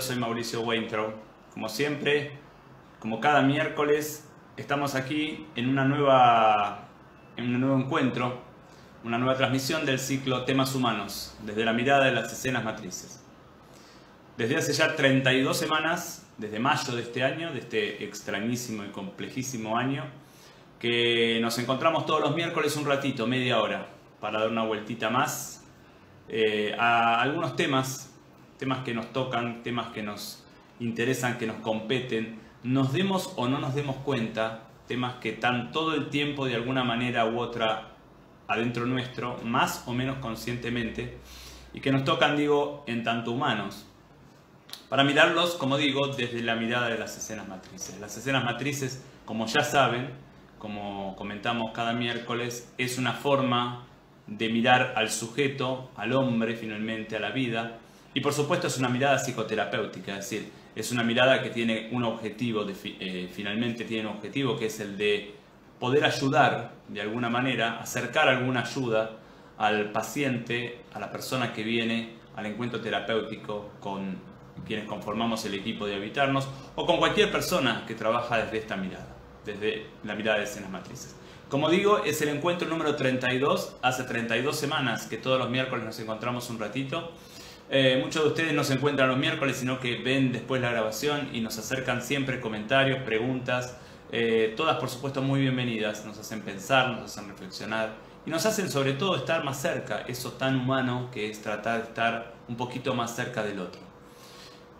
soy Mauricio Weintraub. Como siempre, como cada miércoles, estamos aquí en, una nueva, en un nuevo encuentro, una nueva transmisión del ciclo Temas Humanos, desde la mirada de las escenas matrices. Desde hace ya 32 semanas, desde mayo de este año, de este extrañísimo y complejísimo año, que nos encontramos todos los miércoles un ratito, media hora, para dar una vueltita más eh, a algunos temas, temas que nos tocan, temas que nos interesan, que nos competen, nos demos o no nos demos cuenta, temas que están todo el tiempo de alguna manera u otra adentro nuestro, más o menos conscientemente, y que nos tocan, digo, en tanto humanos, para mirarlos, como digo, desde la mirada de las escenas matrices. Las escenas matrices, como ya saben, como comentamos cada miércoles, es una forma de mirar al sujeto, al hombre finalmente, a la vida. Y por supuesto es una mirada psicoterapéutica, es decir, es una mirada que tiene un objetivo, de, eh, finalmente tiene un objetivo que es el de poder ayudar de alguna manera, acercar alguna ayuda al paciente, a la persona que viene al encuentro terapéutico con quienes conformamos el equipo de Habitarnos o con cualquier persona que trabaja desde esta mirada, desde la mirada de escenas matrices. Como digo, es el encuentro número 32. Hace 32 semanas que todos los miércoles nos encontramos un ratito. Eh, muchos de ustedes no se encuentran los miércoles, sino que ven después la grabación y nos acercan siempre comentarios, preguntas. Eh, todas, por supuesto, muy bienvenidas. Nos hacen pensar, nos hacen reflexionar y nos hacen sobre todo estar más cerca, eso tan humano que es tratar de estar un poquito más cerca del otro.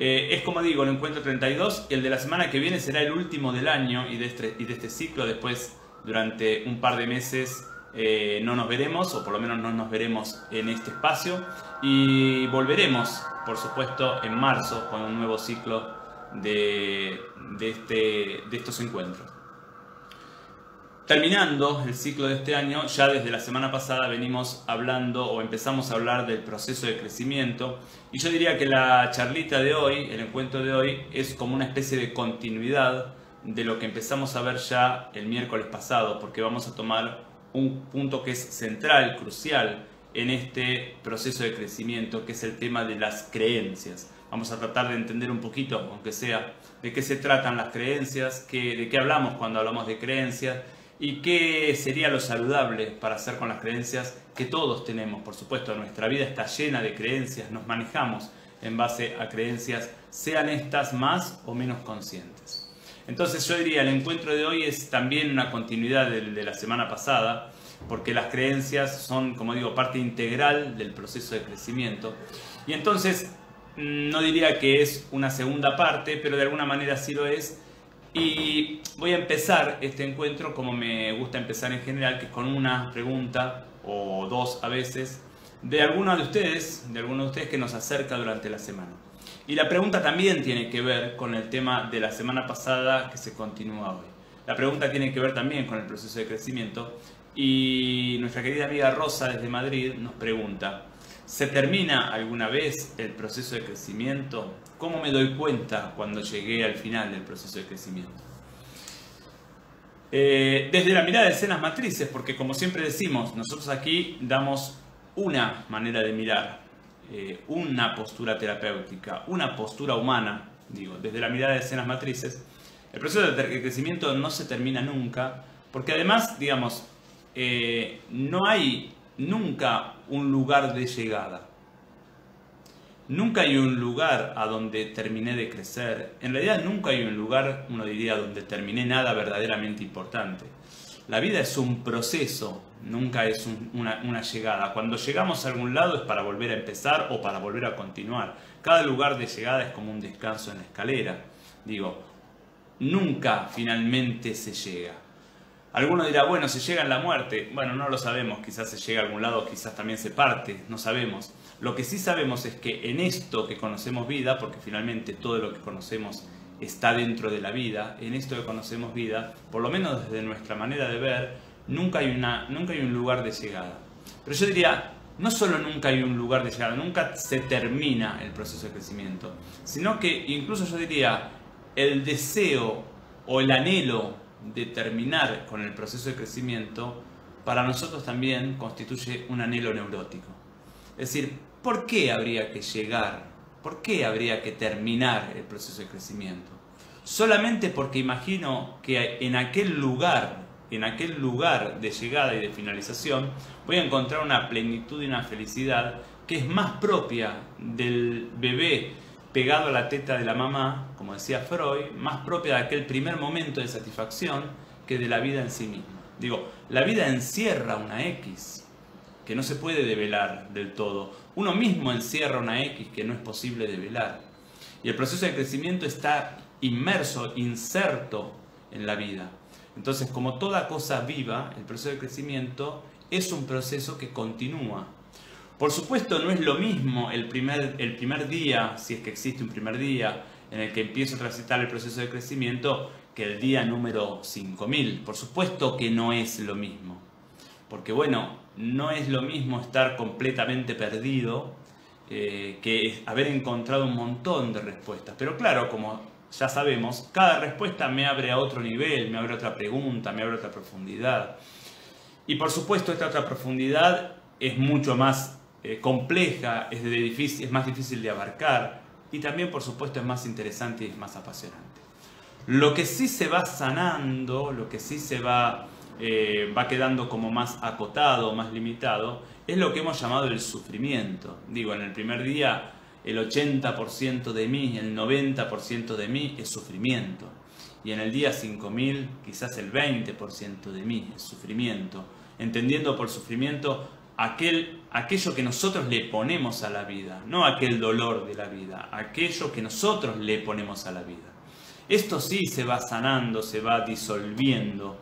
Eh, es como digo, el encuentro 32, el de la semana que viene será el último del año y de este, y de este ciclo. Después durante un par de meses eh, no nos veremos, o por lo menos no nos veremos en este espacio, y volveremos, por supuesto, en marzo con un nuevo ciclo de, este, de estos encuentros. Terminando el ciclo de este año, ya desde la semana pasada venimos hablando o empezamos a hablar del proceso de crecimiento y yo diría que la charlita de hoy, el encuentro de hoy, es como una especie de continuidad de lo que empezamos a ver ya el miércoles pasado, porque vamos a tomar un punto que es central, crucial en este proceso de crecimiento, que es el tema de las creencias. Vamos a tratar de entender un poquito, aunque sea, de qué se tratan las creencias, de qué hablamos cuando hablamos de creencias y qué sería lo saludable para hacer con las creencias que todos tenemos. Por supuesto, nuestra vida está llena de creencias, nos manejamos en base a creencias, sean estas más o menos conscientes. Entonces yo diría, el encuentro de hoy es también una continuidad de, la semana pasada, porque las creencias son, como digo, parte integral del proceso de crecimiento. Y entonces no diría que es una segunda parte, pero de alguna manera sí lo es. Y voy a empezar este encuentro como me gusta empezar en general, que es con una pregunta o dos a veces de alguno de ustedes, de alguno de ustedes que nos acerca durante la semana. Y la pregunta también tiene que ver con el tema de la semana pasada que se continúa hoy. La pregunta tiene que ver también con el proceso de crecimiento y nuestra querida amiga Rosa desde Madrid nos pregunta, ¿se termina alguna vez el proceso de crecimiento? ¿Cómo me doy cuenta cuando llegué al final del proceso de crecimiento? Eh, desde la mirada de escenas matrices, porque como siempre decimos, nosotros aquí damos una manera de mirar, eh, una postura terapéutica, una postura humana, digo, desde la mirada de escenas matrices, el proceso de crecimiento no se termina nunca, porque además, digamos, eh, no hay nunca un lugar de llegada. Nunca hay un lugar a donde terminé de crecer. En realidad nunca hay un lugar, uno diría, donde terminé nada verdaderamente importante. La vida es un proceso, nunca es una, llegada. Cuando llegamos a algún lado es para volver a empezar o para volver a continuar. Cada lugar de llegada es como un descanso en la escalera. Digo, nunca finalmente se llega. Alguno dirá, bueno, se llega en la muerte. Bueno, no lo sabemos, quizás se llega a algún lado, quizás también se parte, no sabemos. Lo que sí sabemos es que en esto que conocemos vida, porque finalmente todo lo que conocemos está dentro de la vida, en esto que conocemos vida, por lo menos desde nuestra manera de ver, nunca hay, una, nunca hay un lugar de llegada. Pero yo diría, no solo nunca hay un lugar de llegada, nunca se termina el proceso de crecimiento, sino que incluso yo diría, el deseo o el anhelo de terminar con el proceso de crecimiento, para nosotros también constituye un anhelo neurótico. Es decir, ¿por qué habría que llegar? ¿Por qué habría que terminar el proceso de crecimiento? Solamente porque imagino que en aquel lugar, en aquel lugar de llegada y de finalización, voy a encontrar una plenitud y una felicidad que es más propia del bebé pegado a la teta de la mamá, como decía Freud, más propia de aquel primer momento de satisfacción que de la vida en sí misma. Digo, la vida encierra una X que no se puede develar del todo. Uno mismo encierra una X que no es posible develar. Y el proceso de crecimiento está inmerso, inserto en la vida. Entonces, como toda cosa viva, el proceso de crecimiento es un proceso que continúa. Por supuesto, no es lo mismo el primer, el primer día, si es que existe un primer día, en el que empiezo a transitar el proceso de crecimiento, que el día número 5000. Por supuesto que no es lo mismo. Porque bueno, no es lo mismo estar completamente perdido eh, que haber encontrado un montón de respuestas. Pero claro, como ya sabemos, cada respuesta me abre a otro nivel, me abre otra pregunta, me abre otra profundidad. Y por supuesto esta otra profundidad es mucho más eh, compleja, es, difícil, es más difícil de abarcar y también por supuesto es más interesante y es más apasionante. Lo que sí se va sanando, lo que sí se va, eh, va quedando como más acotado, más limitado, es lo que hemos llamado el sufrimiento. Digo, en el primer día el 80% de mí, el 90% de mí es sufrimiento. Y en el día 5000 quizás el 20% de mí es sufrimiento. Entendiendo por sufrimiento aquel, aquello que nosotros le ponemos a la vida, no aquel dolor de la vida, aquello que nosotros le ponemos a la vida. Esto sí se va sanando, se va disolviendo,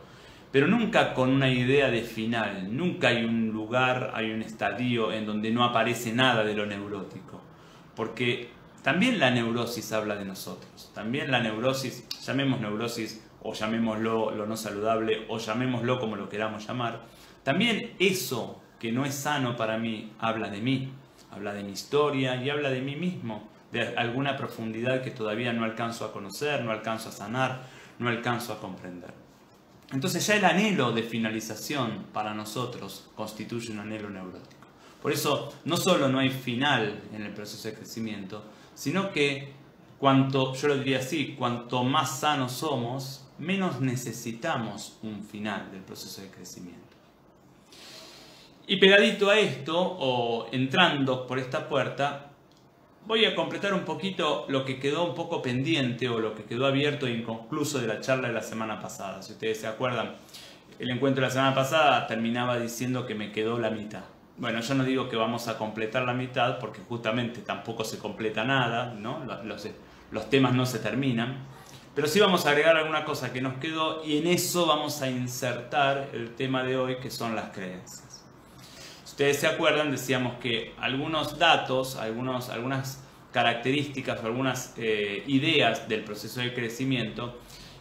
pero nunca con una idea de final, nunca hay un lugar, hay un estadio en donde no aparece nada de lo neurótico porque también la neurosis habla de nosotros, también la neurosis, llamemos neurosis o llamémoslo lo no saludable o llamémoslo como lo queramos llamar, también eso que no es sano para mí habla de mí, habla de mi historia y habla de mí mismo, de alguna profundidad que todavía no alcanzo a conocer, no alcanzo a sanar, no alcanzo a comprender. Entonces ya el anhelo de finalización para nosotros constituye un anhelo neurótico. Por eso no solo no hay final en el proceso de crecimiento, sino que cuanto, yo lo diría así, cuanto más sanos somos, menos necesitamos un final del proceso de crecimiento. Y pegadito a esto, o entrando por esta puerta, voy a completar un poquito lo que quedó un poco pendiente o lo que quedó abierto e inconcluso de la charla de la semana pasada. Si ustedes se acuerdan, el encuentro de la semana pasada terminaba diciendo que me quedó la mitad. Bueno, yo no digo que vamos a completar la mitad porque justamente tampoco se completa nada, ¿no? los, temas no se terminan, pero sí vamos a agregar alguna cosa que nos quedó y en eso vamos a insertar el tema de hoy que son las creencias. Si ustedes se acuerdan, decíamos que algunos datos, algunos, algunas características o algunas eh, ideas del proceso de crecimiento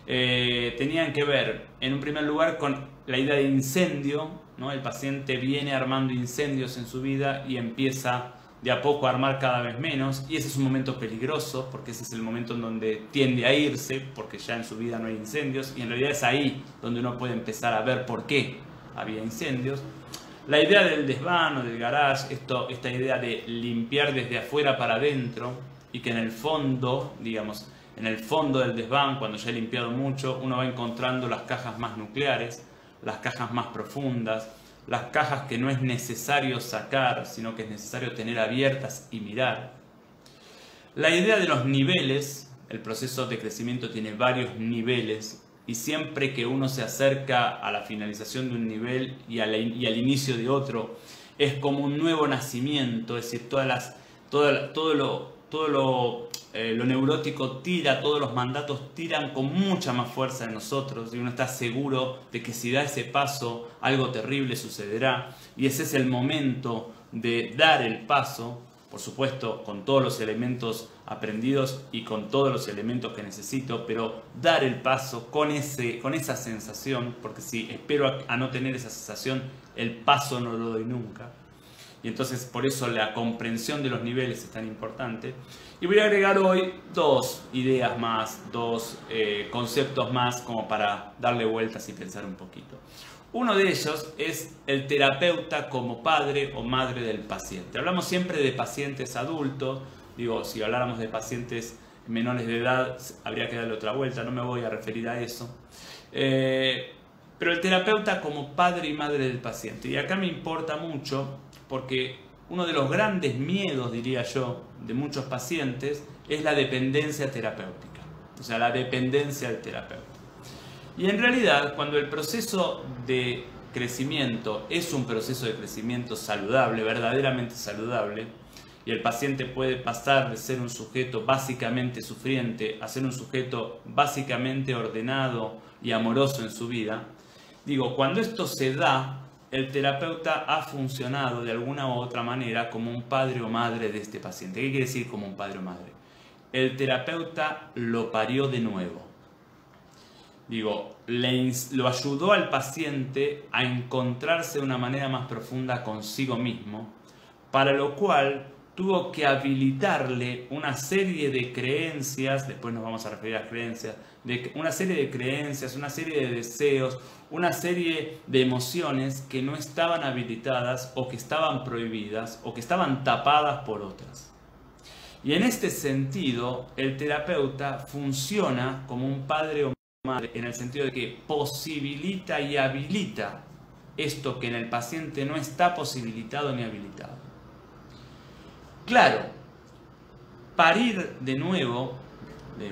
eh, tenían que ver, en un primer lugar, con la idea de incendio el paciente viene armando incendios en su vida y empieza de a poco a armar cada vez menos y ese es un momento peligroso porque ese es el momento en donde tiende a irse porque ya en su vida no hay incendios y en realidad es ahí donde uno puede empezar a ver por qué había incendios. La idea del desván o del garage, esta idea de limpiar desde afuera para adentro y que en el fondo, digamos, en el fondo del desván, cuando ya he limpiado mucho, uno va encontrando las cajas más nucleares las cajas más profundas, las cajas que no es necesario sacar, sino que es necesario tener abiertas y mirar. La idea de los niveles, el proceso de crecimiento tiene varios niveles y siempre que uno se acerca a la finalización de un nivel y, al inicio de otro, es como un nuevo nacimiento, es decir, todas las, todo, lo todo lo, eh, lo, neurótico tira, todos los mandatos tiran con mucha más fuerza en nosotros y uno está seguro de que si da ese paso algo terrible sucederá. Y ese es el momento de dar el paso, por supuesto con todos los elementos aprendidos y con todos los elementos que necesito, pero dar el paso con, ese, con esa sensación, porque si espero a no tener esa sensación, el paso no lo doy nunca y entonces por eso la comprensión de los niveles es tan importante. Y voy a agregar hoy dos ideas más, dos eh, conceptos más como para darle vueltas y pensar un poquito. Uno de ellos es el terapeuta como padre o madre del paciente. Hablamos siempre de pacientes adultos, digo, si habláramos de pacientes menores de edad, habría que darle otra vuelta, no me voy a referir a eso. Eh, pero el terapeuta como padre y madre del paciente. Y acá me importa mucho porque uno de los grandes miedos, diría yo, de muchos pacientes es la dependencia terapéutica. O sea, la dependencia del terapeuta. Y en realidad, cuando el proceso de crecimiento es un proceso de crecimiento saludable, verdaderamente saludable, y el paciente puede pasar de ser un sujeto básicamente sufriente a ser un sujeto básicamente ordenado y amoroso en su vida, digo, cuando esto se da, el terapeuta ha funcionado de alguna u otra manera como un padre o madre de este paciente. ¿Qué quiere decir como un padre o madre? El terapeuta lo parió de nuevo. Digo, lo ayudó al paciente a encontrarse de una manera más profunda consigo mismo, para lo cual tuvo que habilitarle una serie de creencias, después nos vamos a referir a creencias, de una serie de creencias, una serie de deseos, una serie de emociones que no estaban habilitadas o que estaban prohibidas o que estaban tapadas por otras. Y en este sentido, el terapeuta funciona como un padre o madre en el sentido de que posibilita y habilita esto que en el paciente no está posibilitado ni habilitado. Claro, parir de nuevo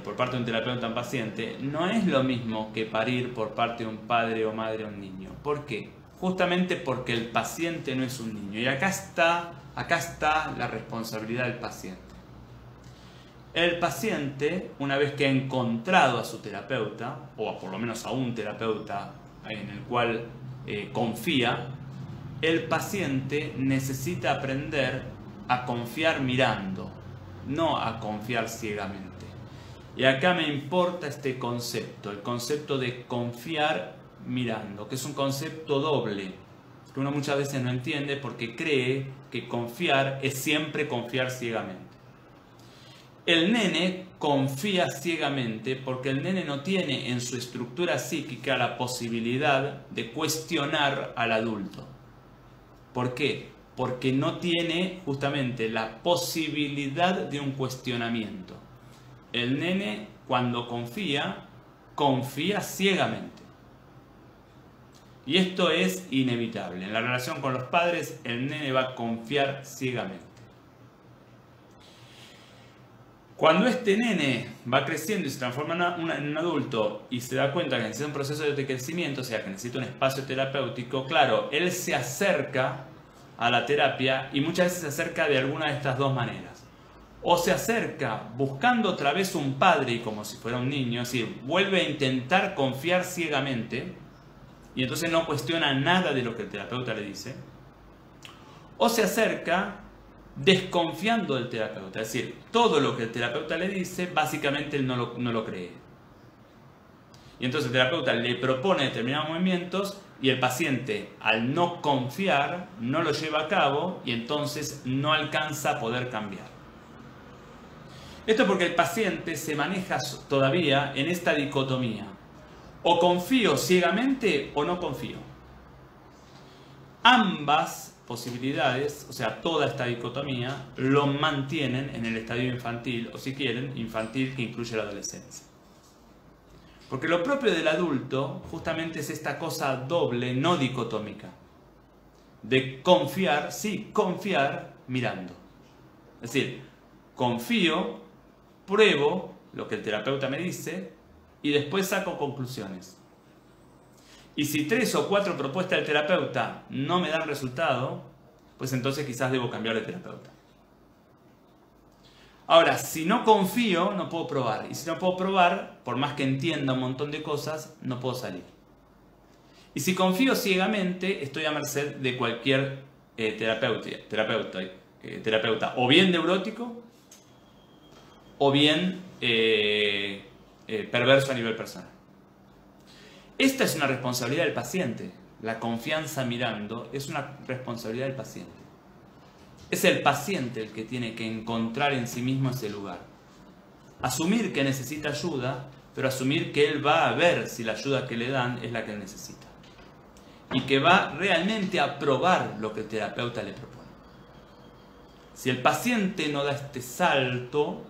por parte de un terapeuta en paciente no es lo mismo que parir por parte de un padre o madre a un niño. ¿Por qué? Justamente porque el paciente no es un niño. Y acá está, acá está la responsabilidad del paciente. El paciente, una vez que ha encontrado a su terapeuta, o por lo menos a un terapeuta en el cual eh, confía, el paciente necesita aprender a confiar mirando, no a confiar ciegamente. Y acá me importa este concepto, el concepto de confiar mirando, que es un concepto doble, que uno muchas veces no entiende porque cree que confiar es siempre confiar ciegamente. El nene confía ciegamente porque el nene no tiene en su estructura psíquica la posibilidad de cuestionar al adulto. ¿Por qué? Porque no tiene justamente la posibilidad de un cuestionamiento. El nene cuando confía, confía ciegamente. Y esto es inevitable. En la relación con los padres, el nene va a confiar ciegamente. Cuando este nene va creciendo y se transforma en un adulto y se da cuenta que necesita un proceso de crecimiento, o sea, que necesita un espacio terapéutico, claro, él se acerca a la terapia y muchas veces se acerca de alguna de estas dos maneras. O se acerca buscando otra vez un padre y como si fuera un niño, es decir, vuelve a intentar confiar ciegamente y entonces no cuestiona nada de lo que el terapeuta le dice. O se acerca desconfiando del terapeuta, es decir, todo lo que el terapeuta le dice, básicamente él no lo, no lo cree. Y entonces el terapeuta le propone determinados movimientos y el paciente, al no confiar, no lo lleva a cabo y entonces no alcanza a poder cambiar. Esto porque el paciente se maneja todavía en esta dicotomía. O confío ciegamente o no confío. Ambas posibilidades, o sea, toda esta dicotomía, lo mantienen en el estadio infantil, o si quieren, infantil que incluye la adolescencia. Porque lo propio del adulto justamente es esta cosa doble, no dicotómica. De confiar, sí, confiar mirando. Es decir, confío, pruebo lo que el terapeuta me dice y después saco conclusiones. Y si tres o cuatro propuestas del terapeuta no me dan resultado, pues entonces quizás debo cambiar de terapeuta. Ahora, si no confío, no puedo probar. Y si no puedo probar, por más que entienda un montón de cosas, no puedo salir. Y si confío ciegamente, estoy a merced de cualquier eh, terapeuta, eh, terapeuta, o bien neurótico, o bien eh, perverso a nivel personal. Esta es una responsabilidad del paciente. La confianza mirando es una responsabilidad del paciente. Es el paciente el que tiene que encontrar en sí mismo ese lugar. Asumir que necesita ayuda, pero asumir que él va a ver si la ayuda que le dan es la que necesita. y que va realmente a probar lo que el terapeuta le propone. Si el paciente no da este salto,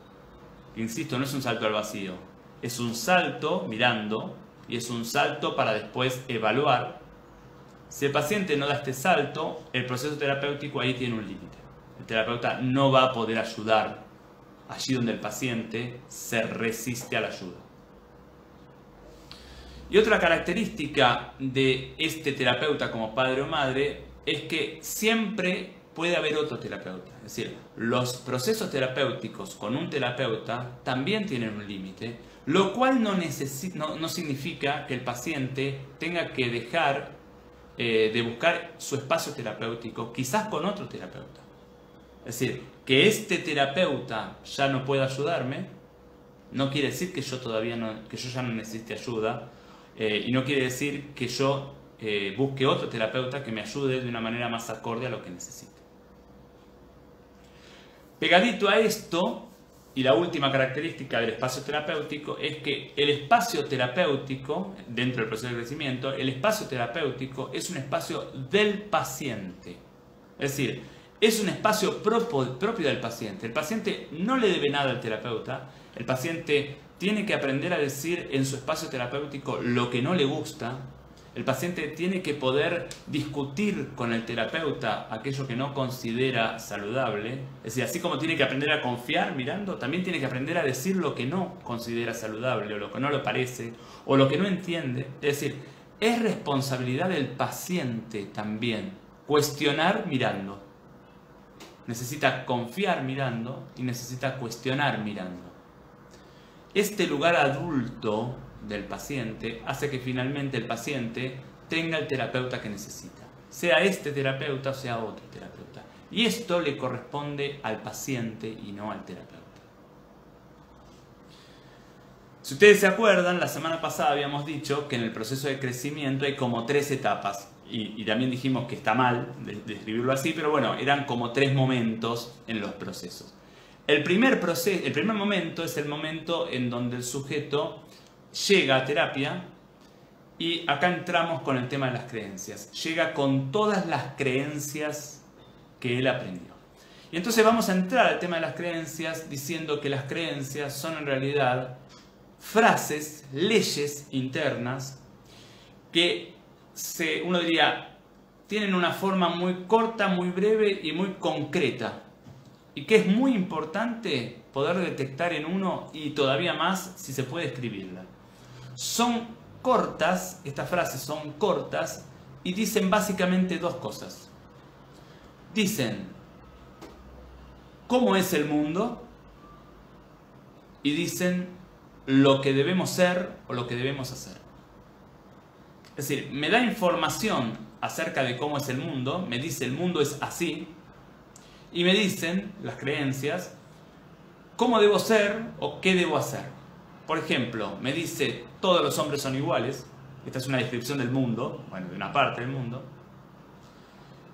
insisto, no es un salto al vacío, es un salto mirando y es un salto para después evaluar. Si el paciente no da este salto, el proceso terapéutico ahí tiene un límite. El terapeuta no va a poder ayudar allí donde el paciente se resiste a la ayuda. Y otra característica de este terapeuta como padre o madre es que siempre puede haber otro terapeuta. Es decir, los procesos terapéuticos con un terapeuta también tienen un límite, lo cual no, significa que el paciente tenga que dejar eh, de buscar su espacio terapéutico, quizás con otro terapeuta. Es decir, que este terapeuta ya no pueda ayudarme, no quiere decir que yo todavía no, que yo ya no necesite ayuda, eh, y no quiere decir que yo eh, busque otro terapeuta que me ayude de una manera más acorde a lo que necesite. Pegadito a esto, y la última característica del espacio terapéutico es que el espacio terapéutico, dentro del proceso de crecimiento, el espacio terapéutico es un espacio del paciente. Es decir, es un espacio propio del paciente. El paciente no le debe nada al terapeuta, el paciente tiene que aprender a decir en su espacio terapéutico lo que no le gusta. El paciente tiene que poder discutir con el terapeuta aquello que no considera saludable. Es decir, así como tiene que aprender a confiar mirando, también tiene que aprender a decir lo que no considera saludable o lo que no le parece o lo que no entiende. Es decir, es responsabilidad del paciente también cuestionar mirando. Necesita confiar mirando y necesita cuestionar mirando. Este lugar adulto del paciente hace que finalmente el paciente tenga el terapeuta que necesita, sea este terapeuta o sea otro terapeuta. Y esto le corresponde al paciente y no al terapeuta. Si ustedes se acuerdan, la semana pasada habíamos dicho que en el proceso de crecimiento hay como tres etapas. Y, también dijimos que está mal describirlo así, pero bueno, eran como tres momentos en los procesos. El primer, proceso, el primer momento es el momento en donde el sujeto llega a terapia y acá entramos con el tema de las creencias. Llega con todas las creencias que él aprendió. Y entonces vamos a entrar al tema de las creencias diciendo que las creencias son en realidad frases, leyes internas que se, uno diría tienen una forma muy corta, muy breve y muy concreta y que es muy importante poder detectar en uno y todavía más si se puede escribirla. Son cortas, estas frases son cortas y dicen básicamente dos cosas. Dicen cómo es el mundo y dicen lo que debemos ser o lo que debemos hacer. Es decir, me da información acerca de cómo es el mundo, me dice el mundo es así, y me dicen las creencias cómo debo ser o qué debo hacer. Por ejemplo, me dice todos los hombres son iguales. Esta es una descripción del mundo, bueno, de una parte del mundo.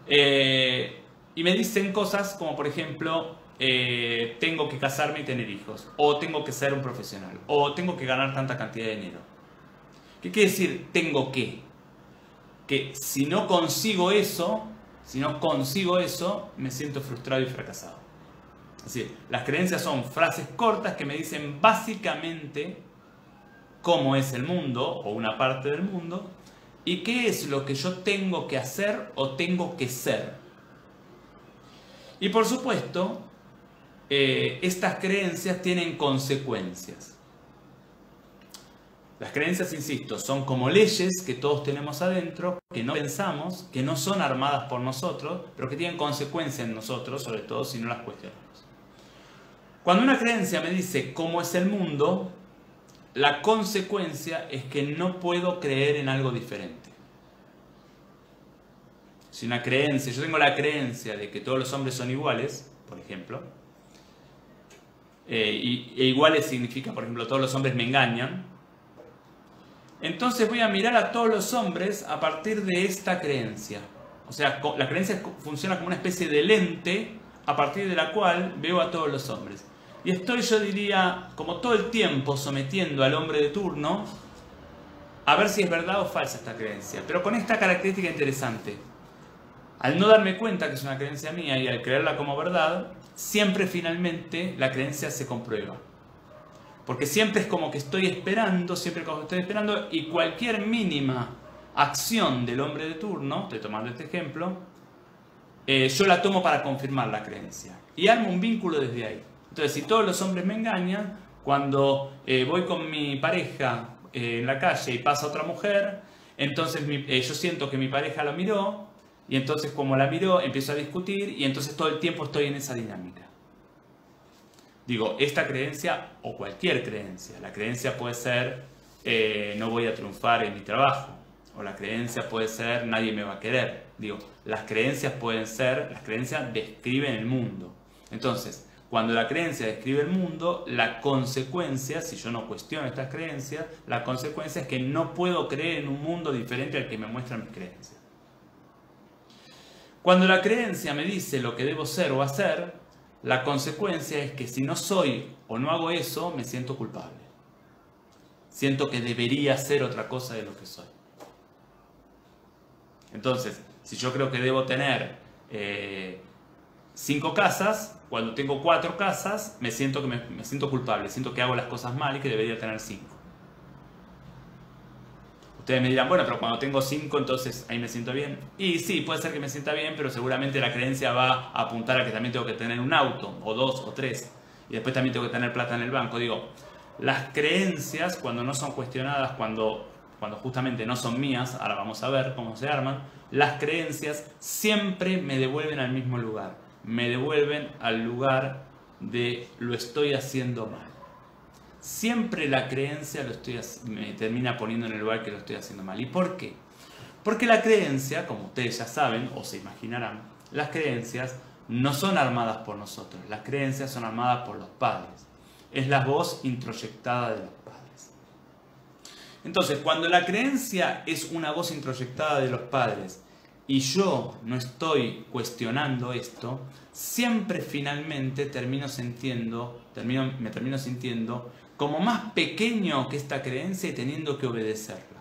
Eh, y me dicen cosas como, por ejemplo, eh, tengo que casarme y tener hijos, o tengo que ser un profesional, o tengo que ganar tanta cantidad de dinero. ¿Qué quiere decir tengo que? Que si no consigo eso, si no consigo eso, me siento frustrado y fracasado. Es las creencias son frases cortas que me dicen básicamente cómo es el mundo o una parte del mundo y qué es lo que yo tengo que hacer o tengo que ser. Y por supuesto, eh, estas creencias tienen consecuencias. Las creencias, insisto, son como leyes que todos tenemos adentro, que no pensamos, que no son armadas por nosotros, pero que tienen consecuencias en nosotros, sobre todo si no las cuestionamos. Cuando una creencia me dice cómo es el mundo, la consecuencia es que no puedo creer en algo diferente. Si una creencia, yo tengo la creencia de que todos los hombres son iguales, por ejemplo, eh, y, e iguales significa, por ejemplo, todos los hombres me engañan, entonces voy a mirar a todos los hombres a partir de esta creencia. O sea, la creencia funciona como una especie de lente a partir de la cual veo a todos los hombres. Y estoy, yo diría, como todo el tiempo sometiendo al hombre de turno a ver si es verdad o falsa esta creencia, pero con esta característica interesante. Al no darme cuenta que es una creencia mía y al creerla como verdad, siempre finalmente la creencia se comprueba. Porque siempre es como que estoy esperando, siempre como que estoy esperando y cualquier mínima acción del hombre de turno, estoy tomando este ejemplo, eh, yo la tomo para confirmar la creencia. Y armo un vínculo desde ahí. Entonces, si todos los hombres me engañan, cuando eh, voy con mi pareja eh, en la calle y pasa otra mujer, entonces yo siento que mi pareja la miró y entonces como la miró empiezo a discutir y entonces todo el tiempo estoy en esa dinámica. Digo, esta creencia o cualquier creencia, la creencia puede ser no voy a triunfar en mi trabajo, o la creencia puede ser nadie me va a querer. Digo, las creencias pueden ser, las creencias describen el mundo. Entonces, cuando la creencia describe el mundo, la consecuencia, si yo no cuestiono estas creencias, la consecuencia es que no puedo creer en un mundo diferente al que me muestran mis creencias. Cuando la creencia me dice lo que debo ser o hacer, la consecuencia es que si no soy o no hago eso, me siento culpable. Siento que debería ser otra cosa de lo que soy. Entonces, si yo creo que debo tener eh, cinco casas, cuando tengo cuatro casas, me siento, que me, siento culpable, siento que hago las cosas mal y que debería tener cinco. Ustedes me dirán, bueno, pero cuando tengo cinco, entonces ahí me siento bien. Y sí, puede ser que me sienta bien, pero seguramente la creencia va a apuntar a que también tengo que tener un auto, o dos, o tres. Y después también tengo que tener plata en el banco. Digo, las creencias, cuando no son cuestionadas, cuando cuando justamente no son mías, ahora vamos a ver cómo se arman, las creencias siempre me devuelven al mismo lugar, me devuelven al lugar de lo estoy haciendo mal. Siempre la creencia lo estoy, me termina poniendo en el lugar que lo estoy haciendo mal. ¿Y por qué? Porque la creencia, como ustedes ya saben o se imaginarán, las creencias no son armadas por nosotros, las creencias son armadas por los padres. Es la voz introyectada de los entonces, cuando la creencia es una voz introyectada de los padres y yo no estoy cuestionando esto, siempre finalmente termino sintiendo, termino, me termino sintiendo como más pequeño que esta creencia y teniendo que obedecerla.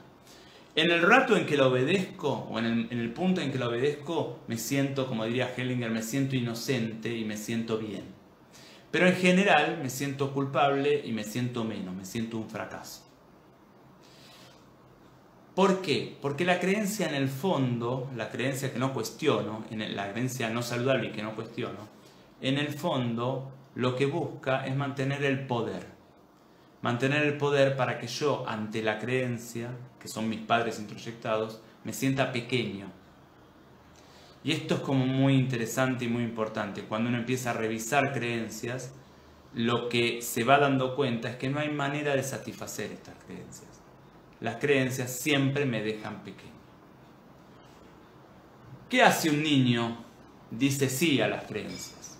En el rato en que la obedezco, o en el, punto en que la obedezco, me siento, como diría Hellinger, me siento inocente y me siento bien. Pero en general me siento culpable y me siento menos, me siento un fracaso. ¿Por qué? Porque la creencia en el fondo, la creencia que no cuestiono, en la creencia no saludable y que no cuestiono, en el fondo lo que busca es mantener el poder. Mantener el poder para que yo, ante la creencia, que son mis padres introyectados, me sienta pequeño. Y esto es como muy interesante y muy importante. Cuando uno empieza a revisar creencias, lo que se va dando cuenta es que no hay manera de satisfacer estas creencias las creencias siempre me dejan pequeño. ¿Qué hace un niño? Dice sí a las creencias.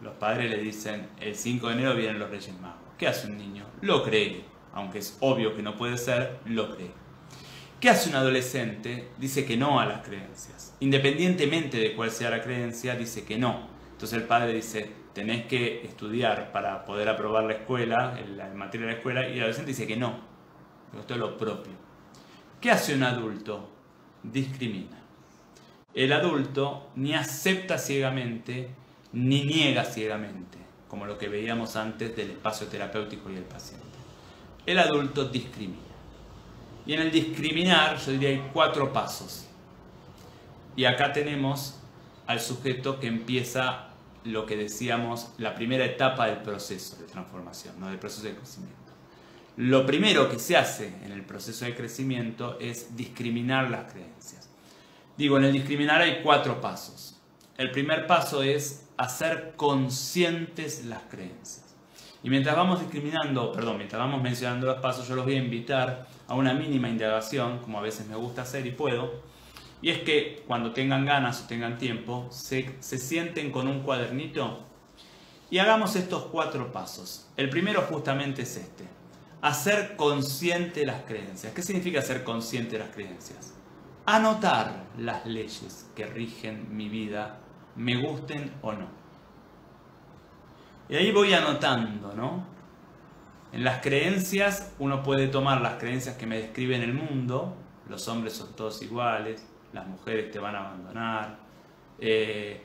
Los padres le dicen, el 5 de enero vienen los Reyes Magos. ¿Qué hace un niño? Lo cree, aunque es obvio que no puede ser, lo cree. ¿Qué hace un adolescente? Dice que no a las creencias. Independientemente de cuál sea la creencia, dice que no. Entonces el padre dice, tenés que estudiar para poder aprobar la escuela, la materia de la escuela, y el adolescente dice que no, esto es lo propio. ¿Qué hace un adulto? Discrimina. El adulto ni acepta ciegamente ni niega ciegamente, como lo que veíamos antes del espacio terapéutico y el paciente. El adulto discrimina. Y en el discriminar yo diría hay cuatro pasos. Y acá tenemos al sujeto que empieza lo que decíamos, la primera etapa del proceso de transformación, ¿no? del proceso de crecimiento. Lo primero que se hace en el proceso de crecimiento es discriminar las creencias. Digo, en el discriminar hay cuatro pasos. El primer paso es hacer conscientes las creencias. Y mientras vamos discriminando, perdón, mientras vamos mencionando los pasos, yo los voy a invitar a una mínima indagación, como a veces me gusta hacer y puedo. Y es que cuando tengan ganas o tengan tiempo, se, se sienten con un cuadernito y hagamos estos cuatro pasos. El primero justamente es este hacer consciente las creencias. ¿Qué significa ser consciente de las creencias? Anotar las leyes que rigen mi vida, me gusten o no. Y ahí voy anotando, ¿no? En las creencias uno puede tomar las creencias que me describen el mundo, los hombres son todos iguales, las mujeres te van a abandonar, eh,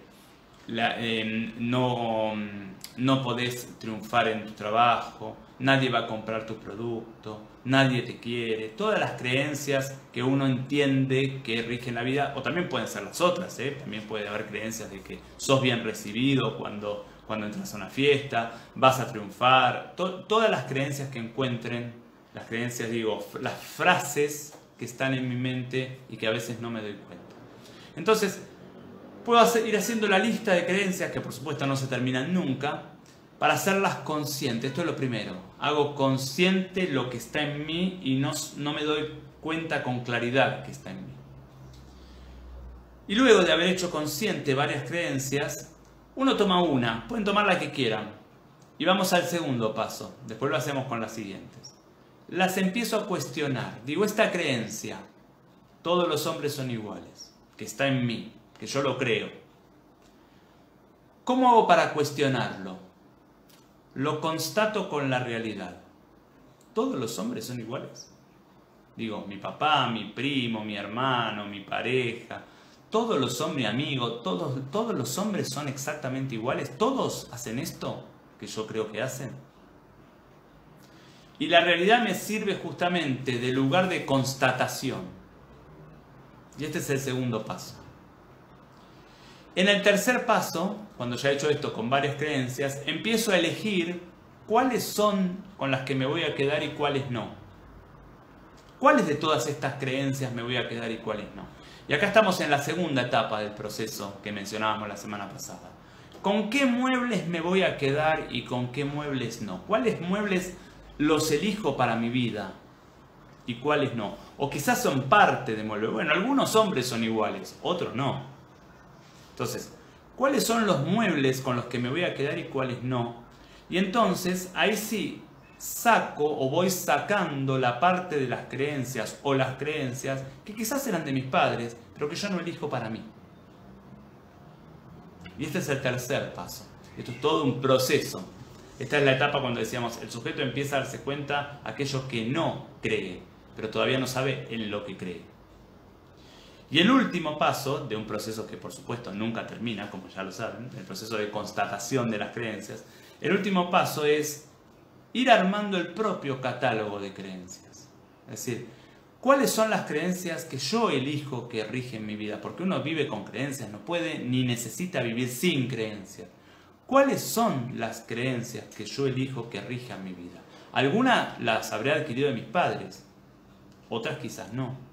em, no, no podés triunfar en tu trabajo, nadie va a comprar tu producto, nadie te quiere, todas las creencias que uno entiende que rigen la vida, o también pueden ser las otras, ¿eh? también puede haber creencias de que sos bien recibido cuando, cuando entras a una fiesta, vas a triunfar, todas las creencias que encuentren, las creencias digo, las frases que están en mi mente y que a veces no me doy cuenta. Entonces, puedo ir haciendo la lista de creencias que por supuesto no se terminan nunca, para hacerlas conscientes. Esto es lo primero. Hago consciente lo que está en mí y no, no me doy cuenta con claridad que está en mí. Y luego de haber hecho consciente varias creencias, uno toma una, pueden tomar la que quieran. Y vamos al segundo paso, después lo hacemos con las siguientes. Las empiezo a cuestionar. Digo, esta creencia, todos los hombres son iguales, que está en mí, que yo lo creo. ¿Cómo hago para cuestionarlo? Lo constato con la realidad. Todos los hombres son iguales. Digo, mi papá, mi primo, mi hermano, mi pareja, todos los hombres, amigos, todos, todos los hombres son exactamente iguales. Todos hacen esto que yo creo que hacen. Y la realidad me sirve justamente de lugar de constatación. Y este es el segundo paso. En el tercer paso, cuando ya he hecho esto con varias creencias, empiezo a elegir cuáles son con las que me voy a quedar y cuáles no. ¿Cuáles de todas estas creencias me voy a quedar y cuáles no? Y acá estamos en la segunda etapa del proceso que mencionábamos la semana pasada. ¿Con qué muebles me voy a quedar y con qué muebles no? ¿Cuáles muebles los elijo para mi vida y cuáles no? O quizás son parte de muebles. Bueno, algunos hombres son iguales, otros no. Entonces, ¿cuáles son los muebles con los que me voy a quedar y cuáles no? Y entonces ahí sí saco o voy sacando la parte de las creencias o las creencias que quizás eran de mis padres, pero que yo no elijo para mí. Y este es el tercer paso. Esto es todo un proceso. Esta es la etapa cuando decíamos, el sujeto empieza a darse cuenta aquello que no cree, pero todavía no sabe en lo que cree. Y el último paso de un proceso que por supuesto nunca termina, como ya lo saben, el proceso de constatación de las creencias, el último paso es ir armando el propio catálogo de creencias. Es decir, ¿cuáles son las creencias que yo elijo que rigen mi vida? Porque uno vive con creencias, no puede ni necesita vivir sin creencias. ¿Cuáles son las creencias que yo elijo que rijan mi vida? Algunas las habré adquirido de mis padres, otras quizás no.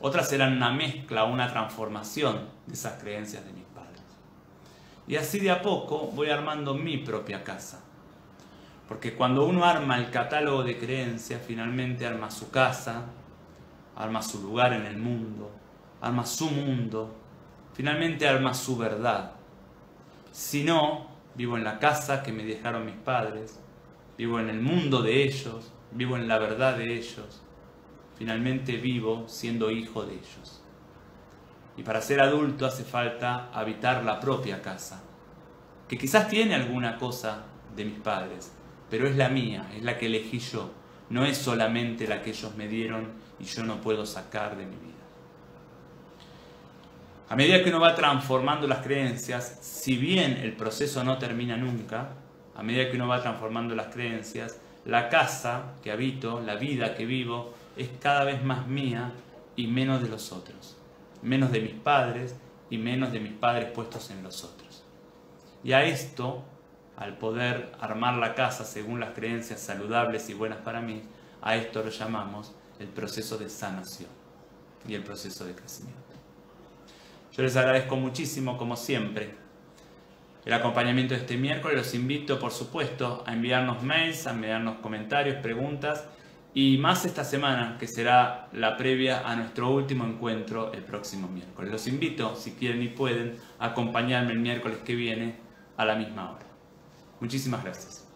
Otras eran una mezcla, una transformación de esas creencias de mis padres. Y así de a poco voy armando mi propia casa. Porque cuando uno arma el catálogo de creencias, finalmente arma su casa, arma su lugar en el mundo, arma su mundo, finalmente arma su verdad. Si no, vivo en la casa que me dejaron mis padres, vivo en el mundo de ellos, vivo en la verdad de ellos, finalmente vivo siendo hijo de ellos. Y para ser adulto hace falta habitar la propia casa, que quizás tiene alguna cosa de mis padres, pero es la mía, es la que elegí yo, no es solamente la que ellos me dieron y yo no puedo sacar de mi vida. A medida que uno va transformando las creencias, si bien el proceso no termina nunca, a medida que uno va transformando las creencias, la casa que habito, la vida que vivo, es cada vez más mía y menos de los otros, menos de mis padres y menos de mis padres puestos en los otros. Y a esto, al poder armar la casa según las creencias saludables y buenas para mí, a esto lo llamamos el proceso de sanación y el proceso de crecimiento. Yo les agradezco muchísimo, como siempre, el acompañamiento de este miércoles. Los invito, por supuesto, a enviarnos mails, a enviarnos comentarios, preguntas y más esta semana, que será la previa a nuestro último encuentro el próximo miércoles. Los invito, si quieren y pueden, a acompañarme el miércoles que viene a la misma hora. Muchísimas gracias.